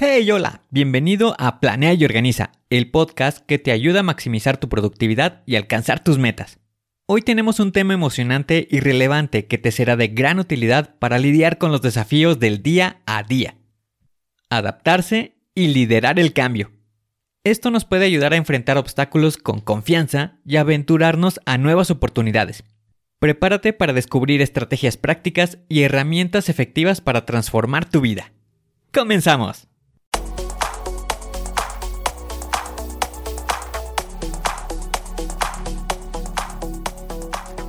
Hey, hola, bienvenido a Planea y Organiza, el podcast que te ayuda a maximizar tu productividad y alcanzar tus metas. Hoy tenemos un tema emocionante y relevante que te será de gran utilidad para lidiar con los desafíos del día a día. Adaptarse y liderar el cambio. Esto nos puede ayudar a enfrentar obstáculos con confianza y aventurarnos a nuevas oportunidades. Prepárate para descubrir estrategias prácticas y herramientas efectivas para transformar tu vida. ¡Comenzamos!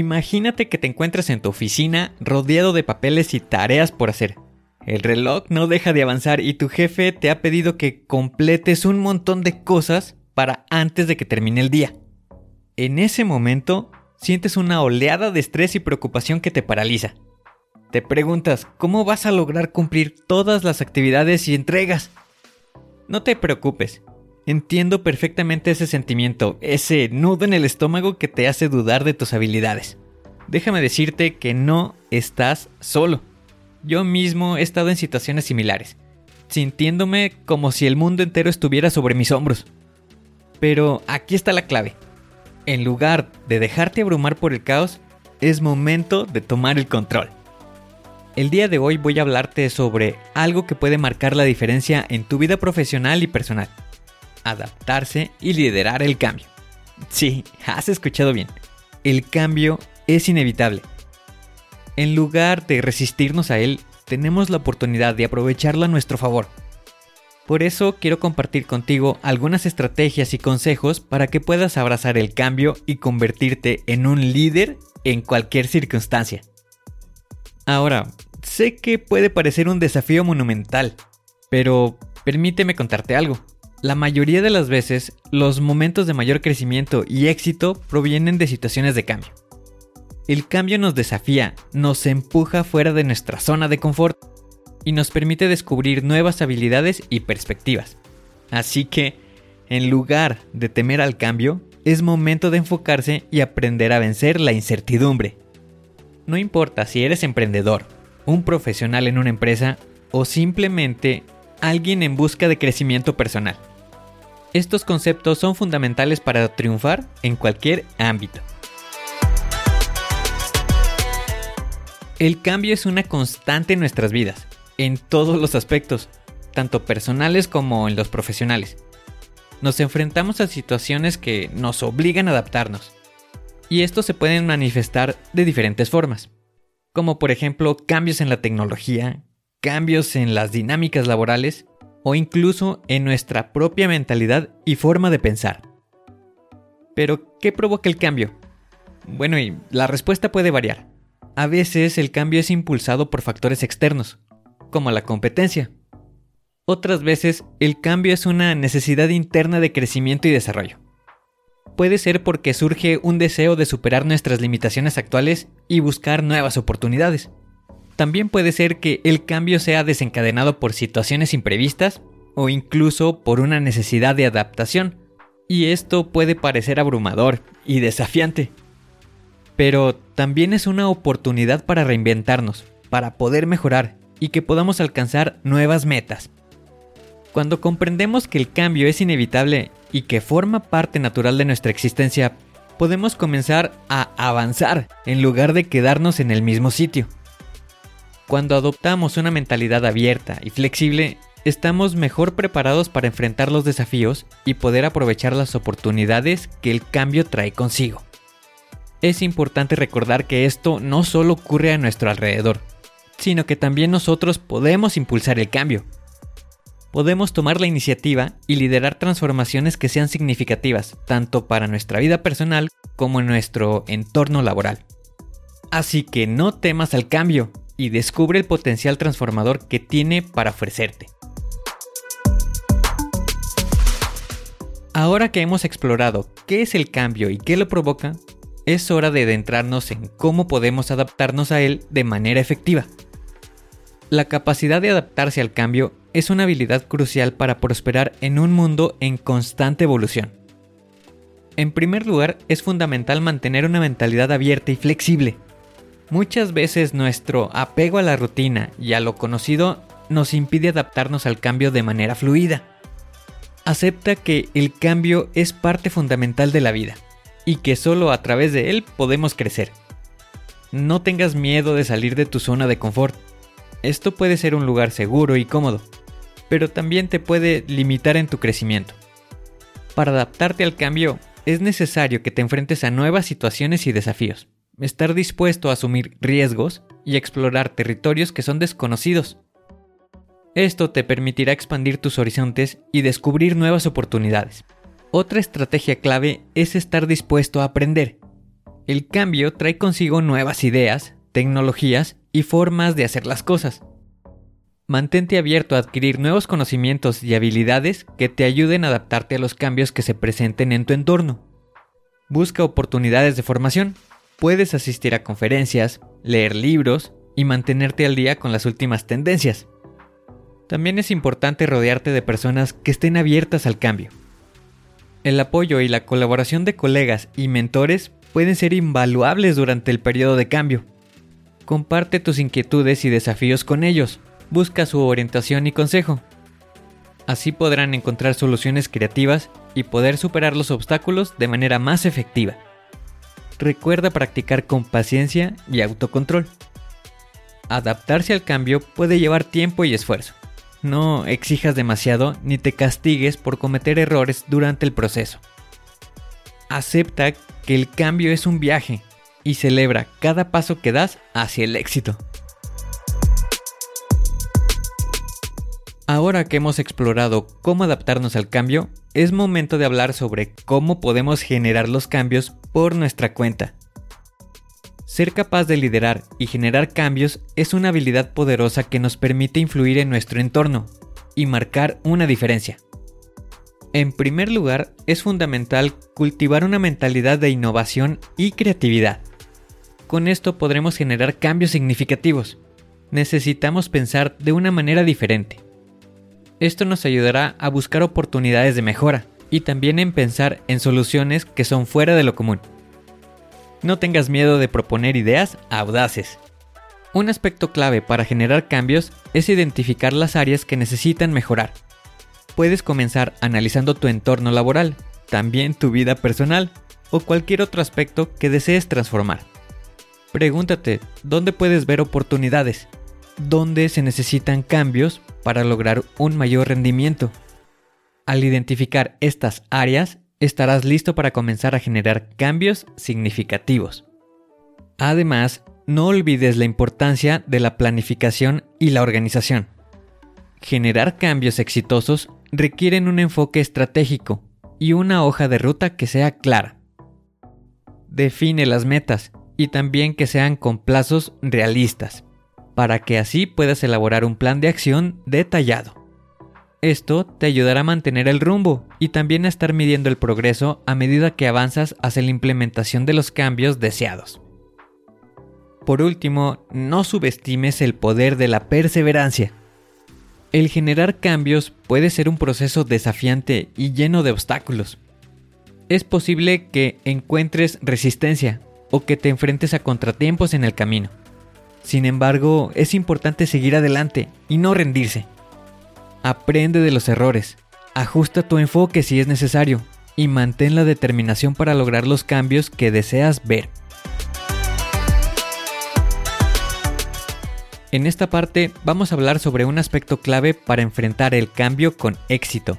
Imagínate que te encuentras en tu oficina rodeado de papeles y tareas por hacer. El reloj no deja de avanzar y tu jefe te ha pedido que completes un montón de cosas para antes de que termine el día. En ese momento sientes una oleada de estrés y preocupación que te paraliza. Te preguntas cómo vas a lograr cumplir todas las actividades y entregas. No te preocupes, Entiendo perfectamente ese sentimiento, ese nudo en el estómago que te hace dudar de tus habilidades. Déjame decirte que no estás solo. Yo mismo he estado en situaciones similares, sintiéndome como si el mundo entero estuviera sobre mis hombros. Pero aquí está la clave. En lugar de dejarte abrumar por el caos, es momento de tomar el control. El día de hoy voy a hablarte sobre algo que puede marcar la diferencia en tu vida profesional y personal adaptarse y liderar el cambio. Sí, has escuchado bien. El cambio es inevitable. En lugar de resistirnos a él, tenemos la oportunidad de aprovecharlo a nuestro favor. Por eso quiero compartir contigo algunas estrategias y consejos para que puedas abrazar el cambio y convertirte en un líder en cualquier circunstancia. Ahora, sé que puede parecer un desafío monumental, pero permíteme contarte algo. La mayoría de las veces, los momentos de mayor crecimiento y éxito provienen de situaciones de cambio. El cambio nos desafía, nos empuja fuera de nuestra zona de confort y nos permite descubrir nuevas habilidades y perspectivas. Así que, en lugar de temer al cambio, es momento de enfocarse y aprender a vencer la incertidumbre. No importa si eres emprendedor, un profesional en una empresa o simplemente alguien en busca de crecimiento personal. Estos conceptos son fundamentales para triunfar en cualquier ámbito. El cambio es una constante en nuestras vidas, en todos los aspectos, tanto personales como en los profesionales. Nos enfrentamos a situaciones que nos obligan a adaptarnos, y estos se pueden manifestar de diferentes formas, como por ejemplo cambios en la tecnología, cambios en las dinámicas laborales o incluso en nuestra propia mentalidad y forma de pensar. Pero, ¿qué provoca el cambio? Bueno, y la respuesta puede variar. A veces el cambio es impulsado por factores externos, como la competencia. Otras veces el cambio es una necesidad interna de crecimiento y desarrollo. Puede ser porque surge un deseo de superar nuestras limitaciones actuales y buscar nuevas oportunidades. También puede ser que el cambio sea desencadenado por situaciones imprevistas o incluso por una necesidad de adaptación, y esto puede parecer abrumador y desafiante. Pero también es una oportunidad para reinventarnos, para poder mejorar y que podamos alcanzar nuevas metas. Cuando comprendemos que el cambio es inevitable y que forma parte natural de nuestra existencia, podemos comenzar a avanzar en lugar de quedarnos en el mismo sitio. Cuando adoptamos una mentalidad abierta y flexible, estamos mejor preparados para enfrentar los desafíos y poder aprovechar las oportunidades que el cambio trae consigo. Es importante recordar que esto no solo ocurre a nuestro alrededor, sino que también nosotros podemos impulsar el cambio. Podemos tomar la iniciativa y liderar transformaciones que sean significativas, tanto para nuestra vida personal como en nuestro entorno laboral. Así que no temas al cambio y descubre el potencial transformador que tiene para ofrecerte. Ahora que hemos explorado qué es el cambio y qué lo provoca, es hora de adentrarnos en cómo podemos adaptarnos a él de manera efectiva. La capacidad de adaptarse al cambio es una habilidad crucial para prosperar en un mundo en constante evolución. En primer lugar, es fundamental mantener una mentalidad abierta y flexible. Muchas veces nuestro apego a la rutina y a lo conocido nos impide adaptarnos al cambio de manera fluida. Acepta que el cambio es parte fundamental de la vida y que solo a través de él podemos crecer. No tengas miedo de salir de tu zona de confort. Esto puede ser un lugar seguro y cómodo, pero también te puede limitar en tu crecimiento. Para adaptarte al cambio, es necesario que te enfrentes a nuevas situaciones y desafíos, estar dispuesto a asumir riesgos y explorar territorios que son desconocidos. Esto te permitirá expandir tus horizontes y descubrir nuevas oportunidades. Otra estrategia clave es estar dispuesto a aprender. El cambio trae consigo nuevas ideas, tecnologías y formas de hacer las cosas. Mantente abierto a adquirir nuevos conocimientos y habilidades que te ayuden a adaptarte a los cambios que se presenten en tu entorno. Busca oportunidades de formación. Puedes asistir a conferencias, leer libros y mantenerte al día con las últimas tendencias. También es importante rodearte de personas que estén abiertas al cambio el apoyo y la colaboración de colegas y mentores pueden ser invaluables durante el periodo de cambio. Comparte tus inquietudes y desafíos con ellos, busca su orientación y consejo. Así podrán encontrar soluciones creativas y poder superar los obstáculos de manera más efectiva. Recuerda practicar con paciencia y autocontrol. Adaptarse al cambio puede llevar tiempo y esfuerzo. No exijas demasiado ni te castigues por cometer errores durante el proceso. Acepta que el cambio es un viaje y celebra cada paso que das hacia el éxito. Ahora que hemos explorado cómo adaptarnos al cambio, es momento de hablar sobre cómo podemos generar los cambios por nuestra cuenta. Ser capaz de liderar y generar cambios es una habilidad poderosa que nos permite influir en nuestro entorno y marcar una diferencia. En primer lugar, es fundamental cultivar una mentalidad de innovación y creatividad. Con esto podremos generar cambios significativos. Necesitamos pensar de una manera diferente. Esto nos ayudará a buscar oportunidades de mejora y también en pensar en soluciones que son fuera de lo común. No tengas miedo de proponer ideas audaces. Un aspecto clave para generar cambios es identificar las áreas que necesitan mejorar. Puedes comenzar analizando tu entorno laboral, también tu vida personal o cualquier otro aspecto que desees transformar. Pregúntate, ¿dónde puedes ver oportunidades? ¿Dónde se necesitan cambios para lograr un mayor rendimiento? Al identificar estas áreas, estarás listo para comenzar a generar cambios significativos. Además, no olvides la importancia de la planificación y la organización. Generar cambios exitosos requieren un enfoque estratégico y una hoja de ruta que sea clara. Define las metas y también que sean con plazos realistas, para que así puedas elaborar un plan de acción detallado. Esto te ayudará a mantener el rumbo y también a estar midiendo el progreso a medida que avanzas hacia la implementación de los cambios deseados. Por último, no subestimes el poder de la perseverancia. El generar cambios puede ser un proceso desafiante y lleno de obstáculos. Es posible que encuentres resistencia o que te enfrentes a contratiempos en el camino. Sin embargo, es importante seguir adelante y no rendirse. Aprende de los errores. Ajusta tu enfoque si es necesario y mantén la determinación para lograr los cambios que deseas ver. En esta parte vamos a hablar sobre un aspecto clave para enfrentar el cambio con éxito,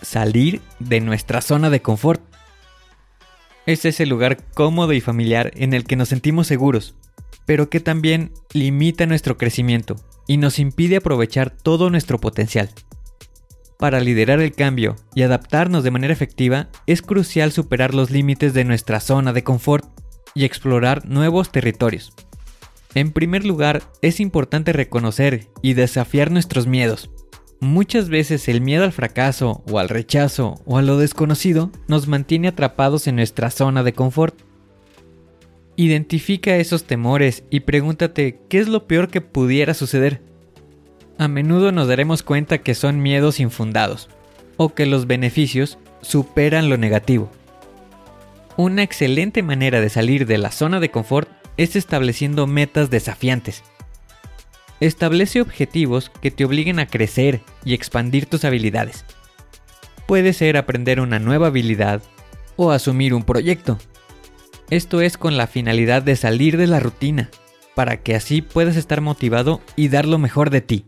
salir de nuestra zona de confort. Es ese lugar cómodo y familiar en el que nos sentimos seguros, pero que también limita nuestro crecimiento y nos impide aprovechar todo nuestro potencial. Para liderar el cambio y adaptarnos de manera efectiva, es crucial superar los límites de nuestra zona de confort y explorar nuevos territorios. En primer lugar, es importante reconocer y desafiar nuestros miedos. Muchas veces el miedo al fracaso o al rechazo o a lo desconocido nos mantiene atrapados en nuestra zona de confort. Identifica esos temores y pregúntate qué es lo peor que pudiera suceder. A menudo nos daremos cuenta que son miedos infundados o que los beneficios superan lo negativo. Una excelente manera de salir de la zona de confort es estableciendo metas desafiantes. Establece objetivos que te obliguen a crecer y expandir tus habilidades. Puede ser aprender una nueva habilidad o asumir un proyecto. Esto es con la finalidad de salir de la rutina, para que así puedas estar motivado y dar lo mejor de ti.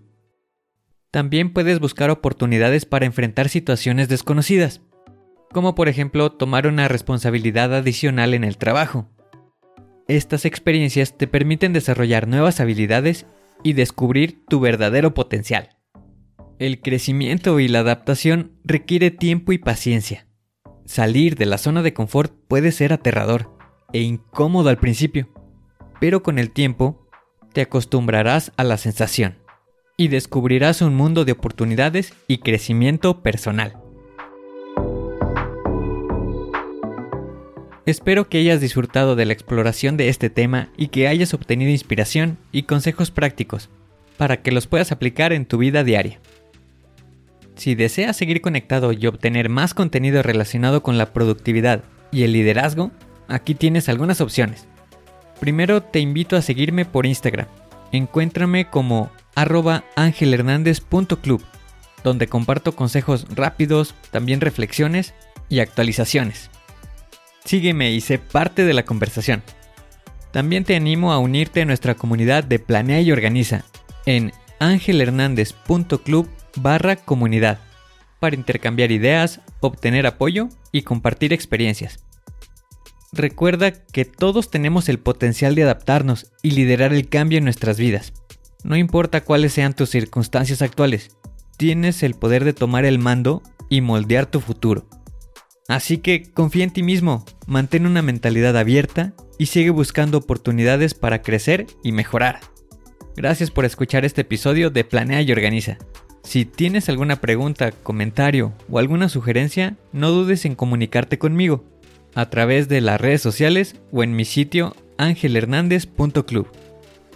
También puedes buscar oportunidades para enfrentar situaciones desconocidas, como por ejemplo tomar una responsabilidad adicional en el trabajo estas experiencias te permiten desarrollar nuevas habilidades y descubrir tu verdadero potencial. El crecimiento y la adaptación requiere tiempo y paciencia. Salir de la zona de confort puede ser aterrador e incómodo al principio, pero con el tiempo te acostumbrarás a la sensación y descubrirás un mundo de oportunidades y crecimiento personal. Espero que hayas disfrutado de la exploración de este tema y que hayas obtenido inspiración y consejos prácticos para que los puedas aplicar en tu vida diaria. Si deseas seguir conectado y obtener más contenido relacionado con la productividad y el liderazgo, aquí tienes algunas opciones. Primero te invito a seguirme por Instagram. Encuéntrame como arroba angelhernandez.club, donde comparto consejos rápidos, también reflexiones y actualizaciones. Sígueme y sé parte de la conversación. También te animo a unirte a nuestra comunidad de Planea y Organiza en angelhernandez.club barra comunidad para intercambiar ideas, obtener apoyo y compartir experiencias. Recuerda que todos tenemos el potencial de adaptarnos y liderar el cambio en nuestras vidas. No importa cuáles sean tus circunstancias actuales, tienes el poder de tomar el mando y moldear tu futuro. Así que confía en ti mismo, mantén una mentalidad abierta y sigue buscando oportunidades para crecer y mejorar. Gracias por escuchar este episodio de Planea y Organiza. Si tienes alguna pregunta, comentario o alguna sugerencia, no dudes en comunicarte conmigo a través de las redes sociales o en mi sitio angelhernandez.club.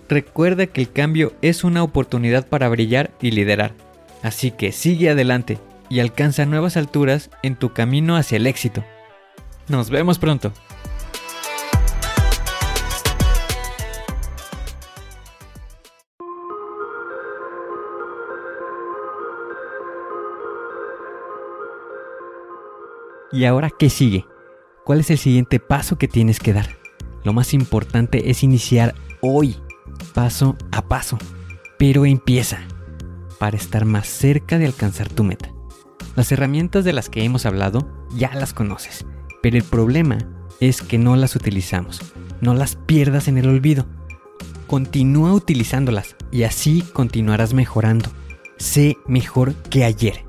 Recuerda que el cambio es una oportunidad para brillar y liderar, así que sigue adelante y alcanza nuevas alturas en tu camino hacia el éxito. Nos vemos pronto. ¿Y ahora qué sigue? ¿Cuál es el siguiente paso que tienes que dar? Lo más importante es iniciar hoy, paso a paso. Pero empieza para estar más cerca de alcanzar tu meta. Las herramientas de las que hemos hablado ya las conoces, pero el problema es que no las utilizamos. No las pierdas en el olvido. Continúa utilizándolas y así continuarás mejorando. Sé mejor que ayer.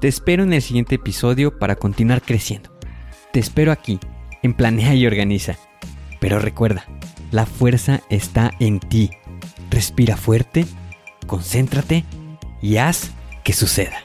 Te espero en el siguiente episodio para continuar creciendo. Te espero aquí, en Planea y Organiza. Pero recuerda, la fuerza está en ti. Respira fuerte, concéntrate y haz que suceda.